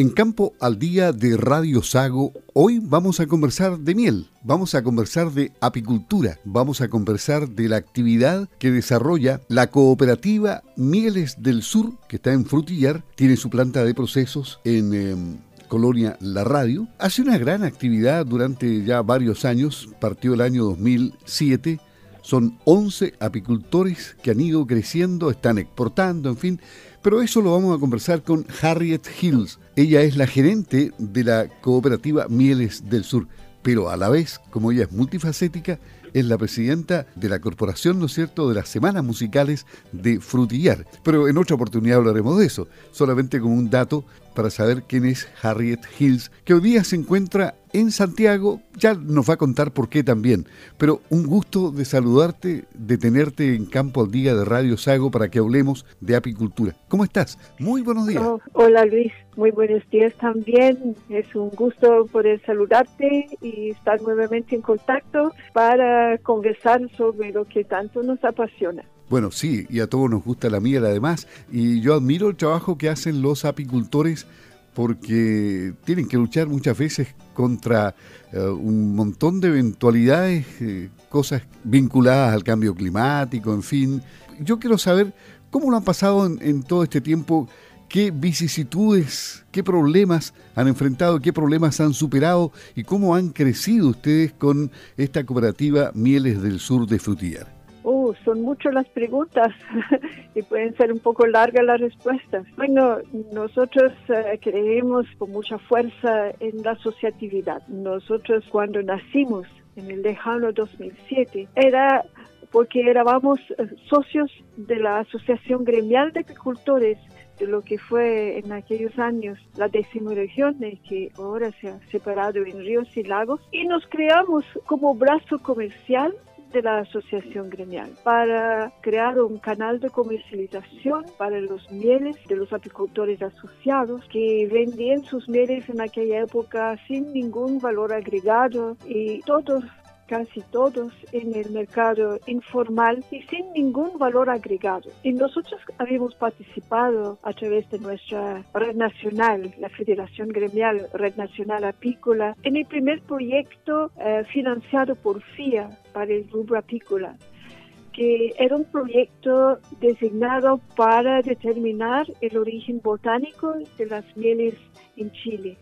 En Campo al Día de Radio Sago, hoy vamos a conversar de miel, vamos a conversar de apicultura, vamos a conversar de la actividad que desarrolla la cooperativa Mieles del Sur, que está en Frutillar, tiene su planta de procesos en... Em, Colonia La Radio, hace una gran actividad durante ya varios años, partió el año 2007, son 11 apicultores que han ido creciendo, están exportando, en fin, pero eso lo vamos a conversar con Harriet Hills. Ella es la gerente de la cooperativa Mieles del Sur, pero a la vez, como ella es multifacética, es la presidenta de la corporación, ¿no es cierto?, de las semanas musicales de Frutillar. Pero en otra oportunidad hablaremos de eso, solamente como un dato para saber quién es Harriet Hills, que hoy día se encuentra en Santiago, ya nos va a contar por qué también, pero un gusto de saludarte, de tenerte en Campo al Día de Radio Sago para que hablemos de apicultura. ¿Cómo estás? Muy buenos días. Oh, hola Luis, muy buenos días también. Es un gusto poder saludarte y estar nuevamente en contacto para conversar sobre lo que tanto nos apasiona. Bueno, sí, y a todos nos gusta la miel además, y yo admiro el trabajo que hacen los apicultores porque tienen que luchar muchas veces contra eh, un montón de eventualidades, eh, cosas vinculadas al cambio climático, en fin. Yo quiero saber cómo lo han pasado en, todo este tiempo, qué vicisitudes, qué problemas han enfrentado, qué problemas han superado y cómo han crecido ustedes con esta cooperativa Mieles del Sur de Frutillar. Uh, son muchas las preguntas y pueden ser un poco largas las respuestas. Bueno, nosotros eh, creemos con mucha fuerza en la asociatividad. Nosotros cuando nacimos en el lejano 2007 era porque éramos eh, socios de la Asociación Gremial de Agricultores de lo que fue en aquellos años la décima región, que ahora se ha separado en ríos y lagos, y nos creamos como brazo comercial de la asociación gremial para crear un canal de comercialización para los mieles de los apicultores asociados que vendían sus mieles en aquella época sin ningún valor agregado y todos casi todos en el mercado informal y sin ningún valor agregado. Y nosotros habíamos participado a través de nuestra red nacional, la Federación Gremial Red Nacional Apícola, en el primer proyecto eh, financiado por FIA para el rubro apícola que era un proyecto designado para determinar el origen botánico de las mieles en Chile.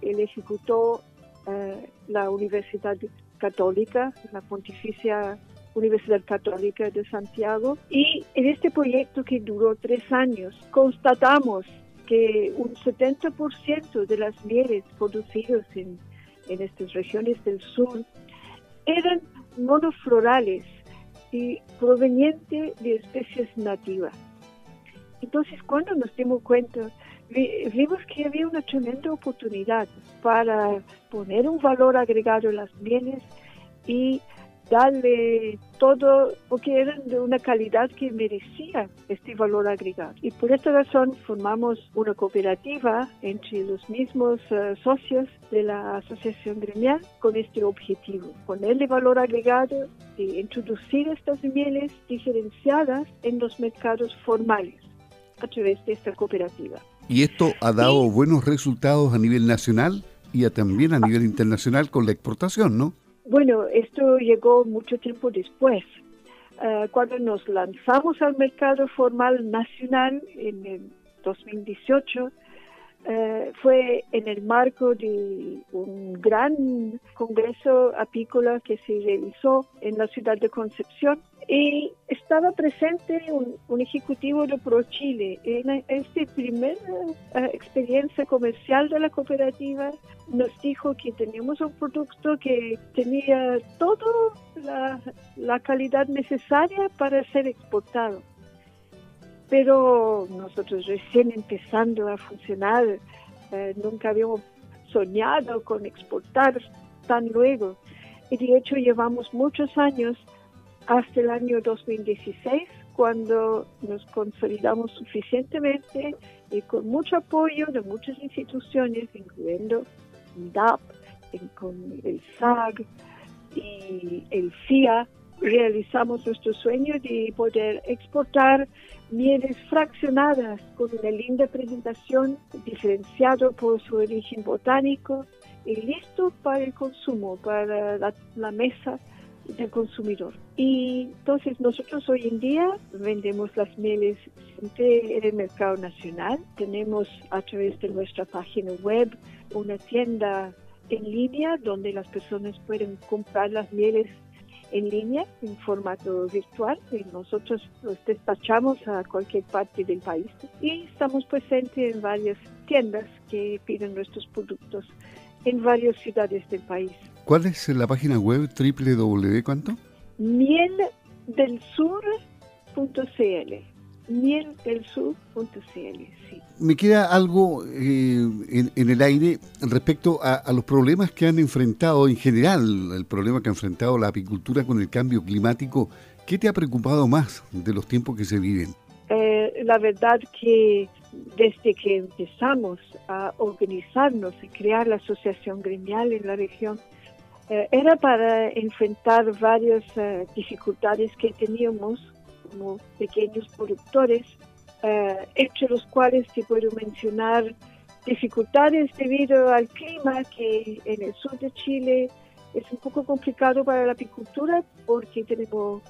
Él ejecutó eh, la Universidad Católica, la Pontificia Universidad Católica de Santiago. Y en este proyecto que duró tres años, constatamos que un 70% de las mieles producidas en, en estas regiones del sur eran monoflorales y provenientes de especies nativas. Entonces, cuando nos dimos cuenta vimos que había una tremenda oportunidad para poner un valor agregado en las mieles y darle todo, porque eran de una calidad que merecía este valor agregado. Y por esta razón formamos una cooperativa entre los mismos eh, socios de la asociación gremial con este objetivo, ponerle valor agregado y introducir estas mieles diferenciadas en los mercados formales a través de esta cooperativa. Y esto ha dado buenos resultados a nivel nacional y también a nivel internacional con la exportación, ¿no? Bueno, esto llegó mucho tiempo después. Ah, cuando nos lanzamos al mercado formal nacional en el 2018, eh, fue en el marco de un gran congreso apícola que se realizó en la ciudad de Concepción y estaba presente un, ejecutivo de ProChile. En esta primera eh, experiencia comercial de la cooperativa nos dijo que teníamos un producto que tenía toda la, la calidad necesaria para ser exportado pero nosotros recién empezando a funcionar, eh, nunca habíamos soñado con exportar tan luego. Y de hecho llevamos muchos años hasta el año 2016, cuando nos consolidamos suficientemente y con mucho apoyo de muchas instituciones, incluyendo DAP, con el SAG y el FIA, realizamos nuestro sueño de poder exportar mieles fraccionadas con una linda presentación, diferenciado por su origen botánico y listo para el consumo, para la, mesa del consumidor. Y entonces nosotros hoy en día vendemos las mieles en el mercado nacional. Tenemos a través de nuestra página web una tienda en línea donde las personas pueden comprar las mieles en línea, en formato virtual. Y nosotros los despachamos a cualquier parte del país y estamos presentes en varias tiendas que piden nuestros productos en varias ciudades del país. ¿Cuál es la página web www cuánto? Mieldelsur.cl mieldelsur.cl, sí. Me queda algo eh, en, el aire respecto a, los problemas que han enfrentado en general, el problema que ha enfrentado la apicultura con el cambio climático. ¿Qué te ha preocupado más de los tiempos que se viven? Eh, la verdad que desde que empezamos a organizarnos y crear la asociación gremial en la región, eh, era para enfrentar varias dificultades que teníamos como pequeños productores, eh, entre los cuales se puedo mencionar dificultades debido al clima que en el sur de Chile es un poco complicado para la apicultura porque tenemos,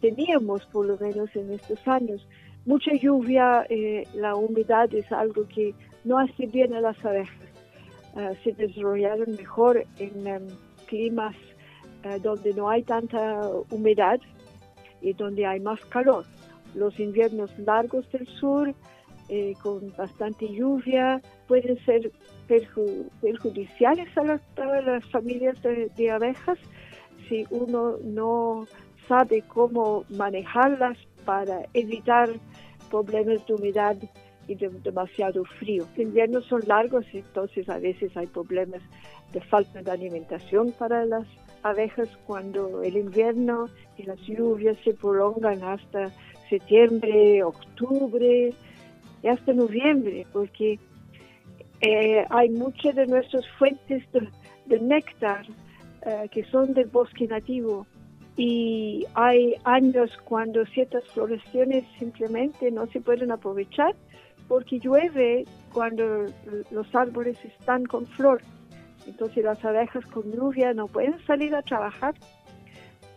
teníamos por lo menos en estos años mucha lluvia, eh, la humedad es algo que no hace bien a las abejas. Eh, se desarrollaron mejor en em, climas donde no hay tanta humedad y donde hay más calor. Los inviernos largos del sur, eh, con bastante lluvia, pueden ser perjudiciales a las, las familias de, abejas si uno no sabe cómo manejarlas para evitar problemas de humedad y de demasiado frío. Los inviernos son largos, entonces a veces hay problemas de falta de alimentación para las abejas cuando el invierno y las lluvias se prolongan hasta septiembre, octubre y hasta noviembre, porque eh, hay muchas de nuestras fuentes de, néctar eh, que son del bosque nativo y hay años cuando ciertas floraciones simplemente no se pueden aprovechar porque llueve cuando los árboles están con flor. Entonces las abejas con lluvia no pueden salir a trabajar.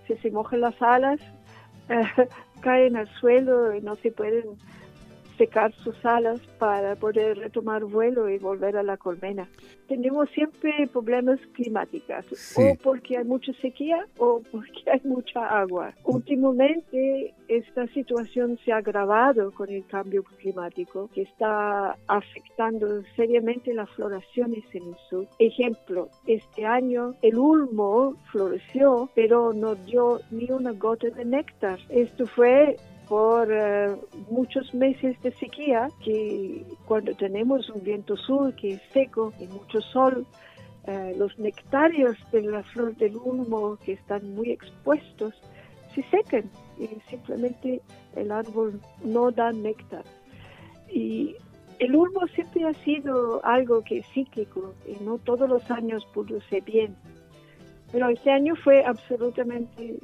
Si se mojan las alas, caen al suelo y no se pueden secar sus alas para poder retomar vuelo y volver a la colmena. Tenemos siempre problemas climáticos, o porque hay mucha sequía o porque hay mucha agua. Últimamente esta situación se ha agravado con el cambio climático que está afectando seriamente las floraciones en el sur. Ejemplo, este año el ulmo floreció pero no dio ni una gota de néctar. Esto fue por eh, muchos meses de sequía, que cuando tenemos un viento sur que es seco y mucho sol, eh, los nectarios de la flor del humo que están muy expuestos se secan y simplemente el árbol no da néctar. Y el humo siempre ha sido algo que es cíclico y no todos los años produce bien. Pero este año fue absolutamente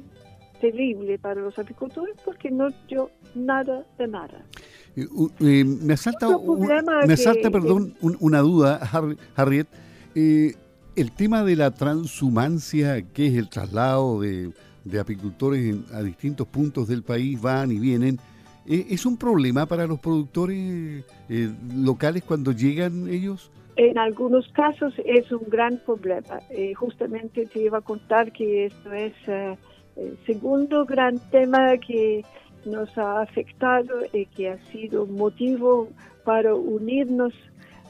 terrible para los agricultores porque no dio nada de nada. Eh, eh, me asalta, me asalta perdón, una duda, Harriet. Eh, el tema de la transhumancia, que es el traslado de, apicultores a distintos puntos del país, van y vienen, ¿es un problema para los productores locales cuando llegan ellos? En algunos casos es un gran problema. justamente te iba a contar que esto es el segundo gran tema que nos ha afectado y que ha sido motivo para unirnos,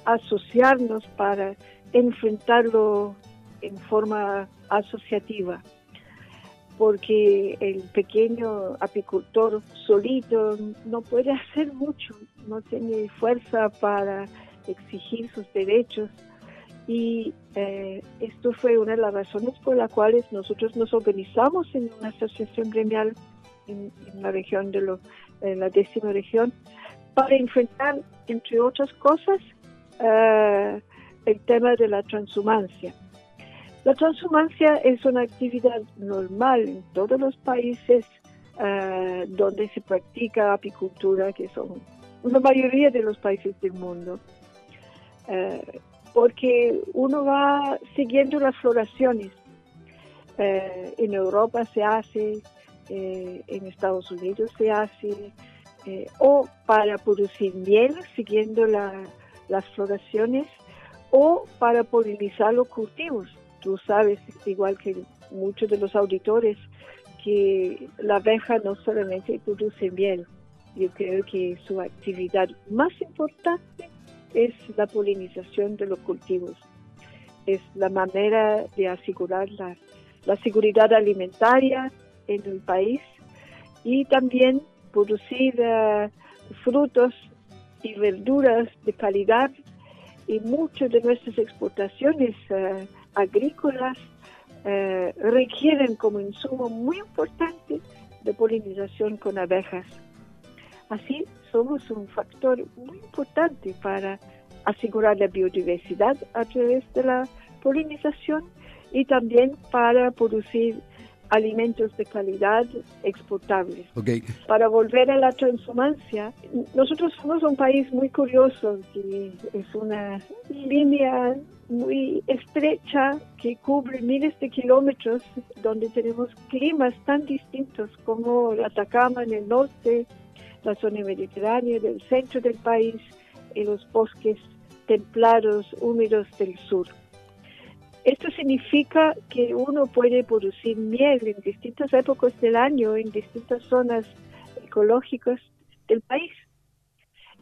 asociarnos para enfrentarlo en forma asociativa, porque el pequeño apicultor solito no puede hacer mucho, no tiene fuerza para exigir sus derechos y eh, esto fue una de las razones por las cuales nosotros nos organizamos en una asociación gremial en, la región de la décima región para enfrentar, entre otras cosas, eh, el tema de la transhumancia. La transhumancia es una actividad normal en todos los países eh, donde se practica apicultura, que son la mayoría de los países del mundo, porque uno va siguiendo las floraciones. Eh, en Europa se hace, en Estados Unidos se hace, o para producir miel siguiendo las floraciones, o para polinizar los cultivos tú sabes, igual que muchos de los auditores, que la abeja no solamente produce miel, yo creo que su actividad más importante es la polinización de los cultivos. Es la manera de asegurar la, seguridad alimentaria en el país y también producir eh, frutos y verduras de calidad y muchas de nuestras exportaciones uh, agrícolas eh, requieren como insumo muy importante de polinización con abejas. Así somos un factor muy importante para asegurar la biodiversidad a través de la polinización y también para producir alimentos de calidad exportables. Para volver a la transhumancia, nosotros somos un país muy curioso, que es una línea muy estrecha que cubre miles de kilómetros, donde tenemos climas tan distintos como la Atacama en el norte, la zona mediterránea del centro del país y los bosques templados húmedos del sur. Esto significa que uno puede producir miel en distintas épocas del año, en distintas zonas ecológicas del país.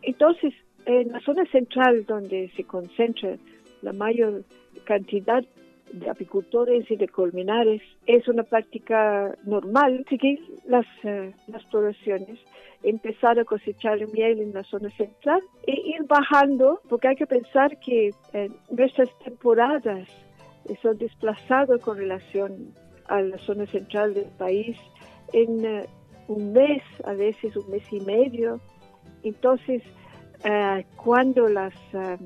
Entonces, en la zona central donde se concentra la mayor cantidad de apicultores y de colmenares, es una práctica normal seguir las, uh, las producciones, empezar a cosechar miel en la zona central e ir bajando, porque hay que pensar que en nuestras temporadas son desplazados con relación a la zona central del país en eh, un mes, a veces un mes y medio. Entonces, eh, cuando las, eh,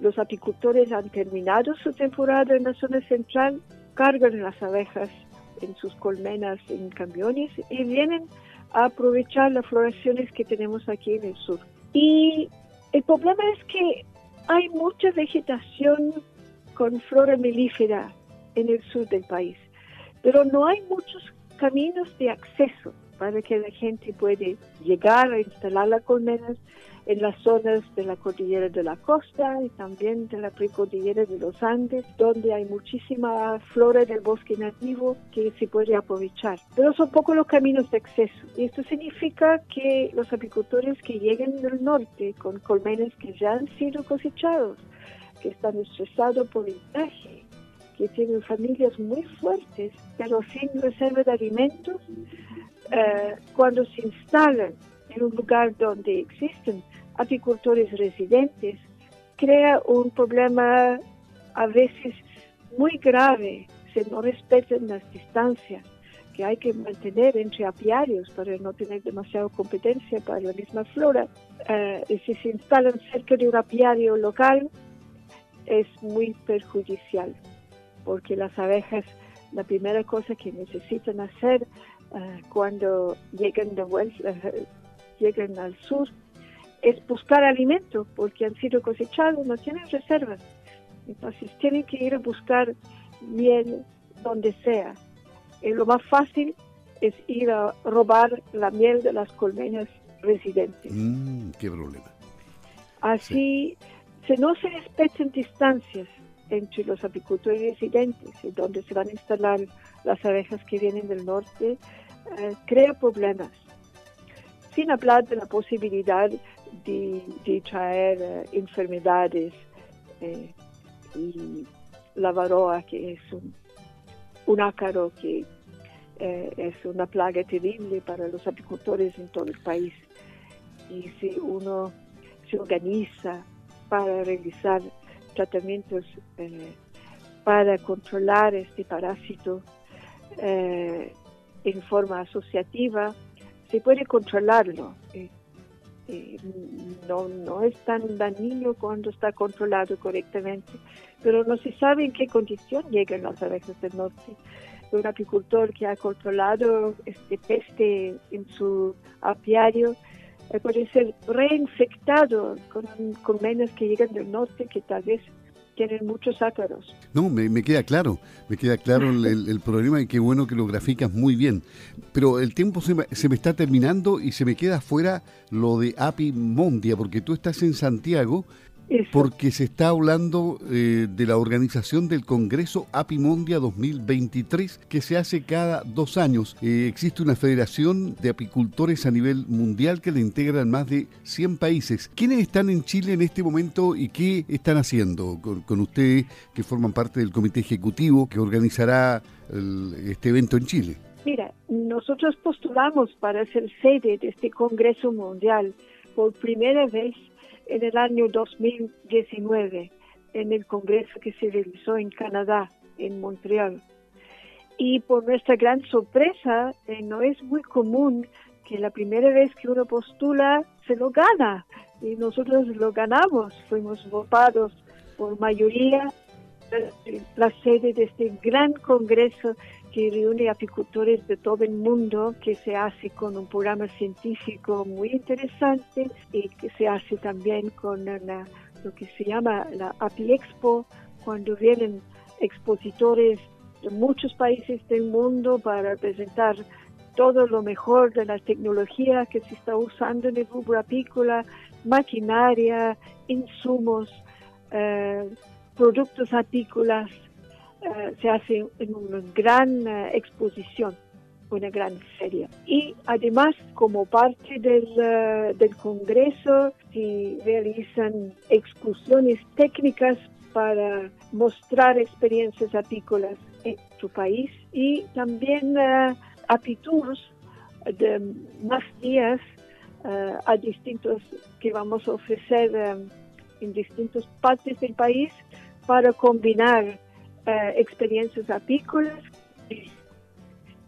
los apicultores han terminado su temporada en la zona central, cargan las abejas en sus colmenas en camiones y vienen a aprovechar las floraciones que tenemos aquí en el sur. Y el problema es que hay mucha vegetación con flora melífera en el sur del país, pero no hay muchos caminos de acceso para que la gente pueda llegar a instalar las colmenas en las zonas de la cordillera de la costa y también de la precordillera de los Andes, donde hay muchísima flora del bosque nativo que se puede aprovechar. Pero son pocos los caminos de acceso. Y esto significa que los apicultores que lleguen del norte con colmenas que ya han sido cosechados, que están estresados por el viaje, que tienen familias muy fuertes, pero sin reserva de alimentos, eh, cuando se instalan en un lugar donde existen apicultores residentes, crea un problema a veces muy grave si no respetan las distancias que hay que mantener entre apiarios para no tener demasiada competencia para la misma flora. Eh, y si se instalan cerca de un apiario local, es muy perjudicial, porque las abejas, la primera cosa que necesitan hacer uh, cuando llegan de vuelta, uh, llegan al sur, es buscar alimento, porque han sido cosechados, no tienen reservas. Entonces tienen que ir a buscar miel donde sea. Y lo más fácil es ir a robar la miel de las colmenas residentes. Mm, qué problema. Así si no se respetan distancias entre los apicultores residentes y donde se van a instalar las abejas que vienen del norte, eh, crea problemas. Sin hablar de la posibilidad de, traer eh, enfermedades eh, y la varroa, que es un, un ácaro que es una plaga terrible para los apicultores en todo el país. Y si uno se organiza para realizar tratamientos eh, para controlar este parásito eh, en forma asociativa, se puede controlarlo. Eh, No, no es tan dañino cuando está controlado correctamente, pero no se sabe en qué condición llegan las abejas del norte. Un apicultor que ha controlado este peste en su apiario eh, puede ser reinfectado con, con que llegan del norte que tal vez tienen muchos ácaros. No, me, queda claro, me queda claro el, problema y qué bueno que lo graficas muy bien. Pero el tiempo se me, se me está terminando y se me queda fuera lo de Api Mondia, porque tú estás en Santiago porque se está hablando eh, de la organización del Congreso Apimondia 2023 que se hace cada dos años. Eh, existe una federación de apicultores a nivel mundial que le integran más de 100 países. ¿Quiénes están en Chile en este momento y qué están haciendo con, con ustedes que forman parte del comité ejecutivo que organizará este evento en Chile? Mira, nosotros postulamos para ser sede de este Congreso Mundial por primera vez en el año 2019 en el congreso que se realizó en Canadá, en Montreal. Y por nuestra gran sorpresa, eh, no es muy común que la primera vez que uno postula se lo gana. Y nosotros lo ganamos, fuimos votados por mayoría la sede de este gran congreso que reúne apicultores de todo el mundo, que se hace con un programa científico muy interesante y que se hace también con lo que se llama la Api Expo, cuando vienen expositores de muchos países del mundo para presentar todo lo mejor de la tecnología que se está usando en el rubro apícola, maquinaria, insumos, eh, productos apícolas, eh, se hace una gran eh, exposición, una gran feria. Y además, como parte del, eh, del Congreso, se realizan excursiones técnicas para mostrar experiencias apícolas en tu país y también apitours de más días a distintos que vamos a ofrecer en distintas partes del país para combinar eh, experiencias apícolas,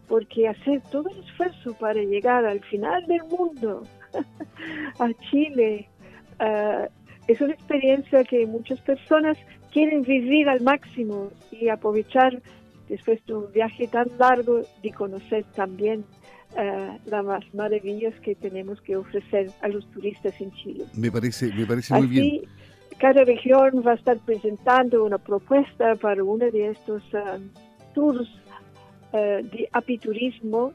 porque hacer todo el esfuerzo para llegar al final del mundo, a Chile, eh, es una experiencia que muchas personas quieren vivir al máximo y aprovechar después de un viaje tan largo de conocer también uh, las maravillas que tenemos que ofrecer a los turistas en Chile. Me parece, me parece muy bien cada región va a estar presentando una propuesta para uno de estos um, tours uh, de apiturismo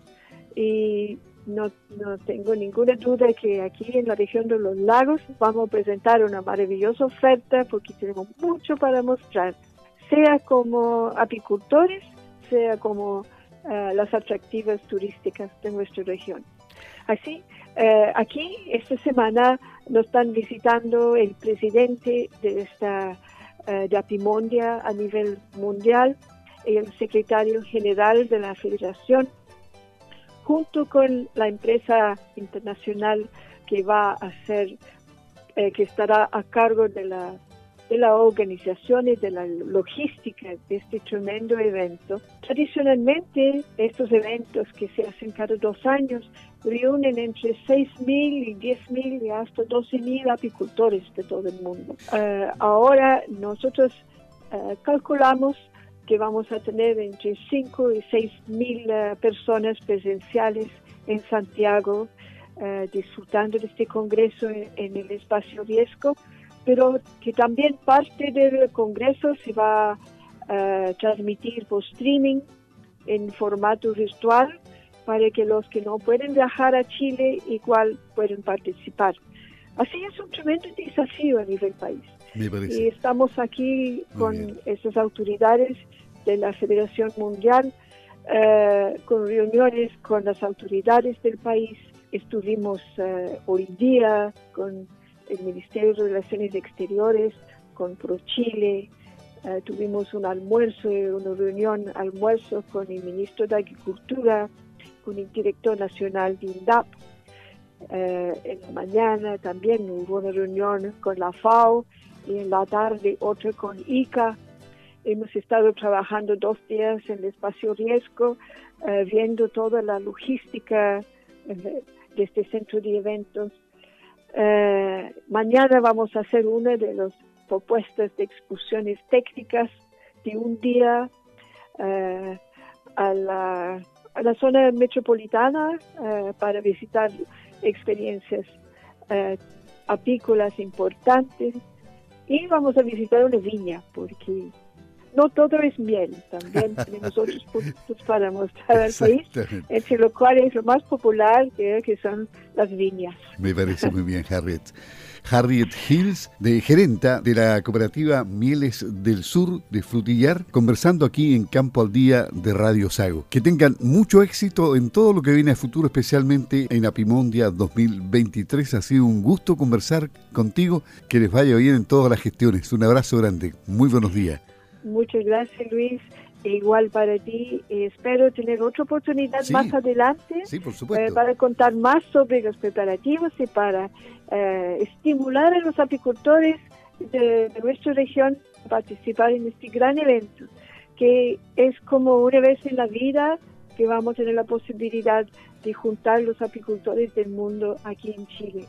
y no, no, tengo ninguna duda que aquí en la región de los lagos vamos a presentar una maravillosa oferta porque tenemos mucho para mostrar, sea como apicultores, sea como uh, las atractivas turísticas de nuestra región. Así, uh, aquí esta semana nos están visitando el presidente de esta uh, de Apimondia a nivel mundial y el secretario general de la federación, junto con la empresa internacional que va a ser, eh, que estará a cargo de la de la organización y de la logística de este tremendo evento. Tradicionalmente, estos eventos que se hacen cada dos años reúnen entre 6.000 y 10.000 y hasta 12.000 apicultores de todo el mundo. Eh, ahora nosotros eh, calculamos que vamos a tener entre 5 y 6.000 uh, personas presenciales en Santiago disfrutando de este congreso en, el espacio Riesgo, pero que también parte del congreso se va a transmitir por streaming en formato virtual para que los que no pueden viajar a Chile igual puedan participar. Así es un tremendo desafío a nivel país. Y estamos aquí con esas autoridades de la Federación Mundial, eh, con reuniones con las autoridades del país. Estuvimos eh, hoy día con el Ministerio de Relaciones Exteriores, con ProChile, eh, tuvimos un almuerzo, una reunión almuerzo con el ministro de Agricultura, con el director nacional de INDAP. Eh, en la mañana también hubo una reunión con la FAO y en la tarde otra con ICA. Hemos estado trabajando dos días en el espacio riesgo, eh, viendo toda la logística eh, de este centro de eventos. Eh, mañana vamos a hacer una de las propuestas de excursiones técnicas de un día eh, a, la, zona metropolitana eh, para visitar experiencias apícolas importantes. Y vamos a visitar una viña porque no todo es miel, también tenemos otros puntos para mostrar al país, entre lo cual es lo más popular que, son las viñas. Me parece muy bien, Harriet. Harriet Hills, de gerenta de la cooperativa Mieles del Sur de Frutillar, conversando aquí en Campo al Día de Radio Sago. Que tengan mucho éxito en todo lo que viene a futuro, especialmente en Apimondia 2023. Ha sido un gusto conversar contigo, que les vaya bien en todas las gestiones. Un abrazo grande, muy buenos días. Muchas gracias, Luis. E igual para ti. Espero tener otra oportunidad más adelante eh, para contar más sobre los preparativos y para eh, estimular a los apicultores de, nuestra región a participar en este gran evento, que es como una vez en la vida que vamos a tener la posibilidad de juntar los apicultores del mundo aquí en Chile.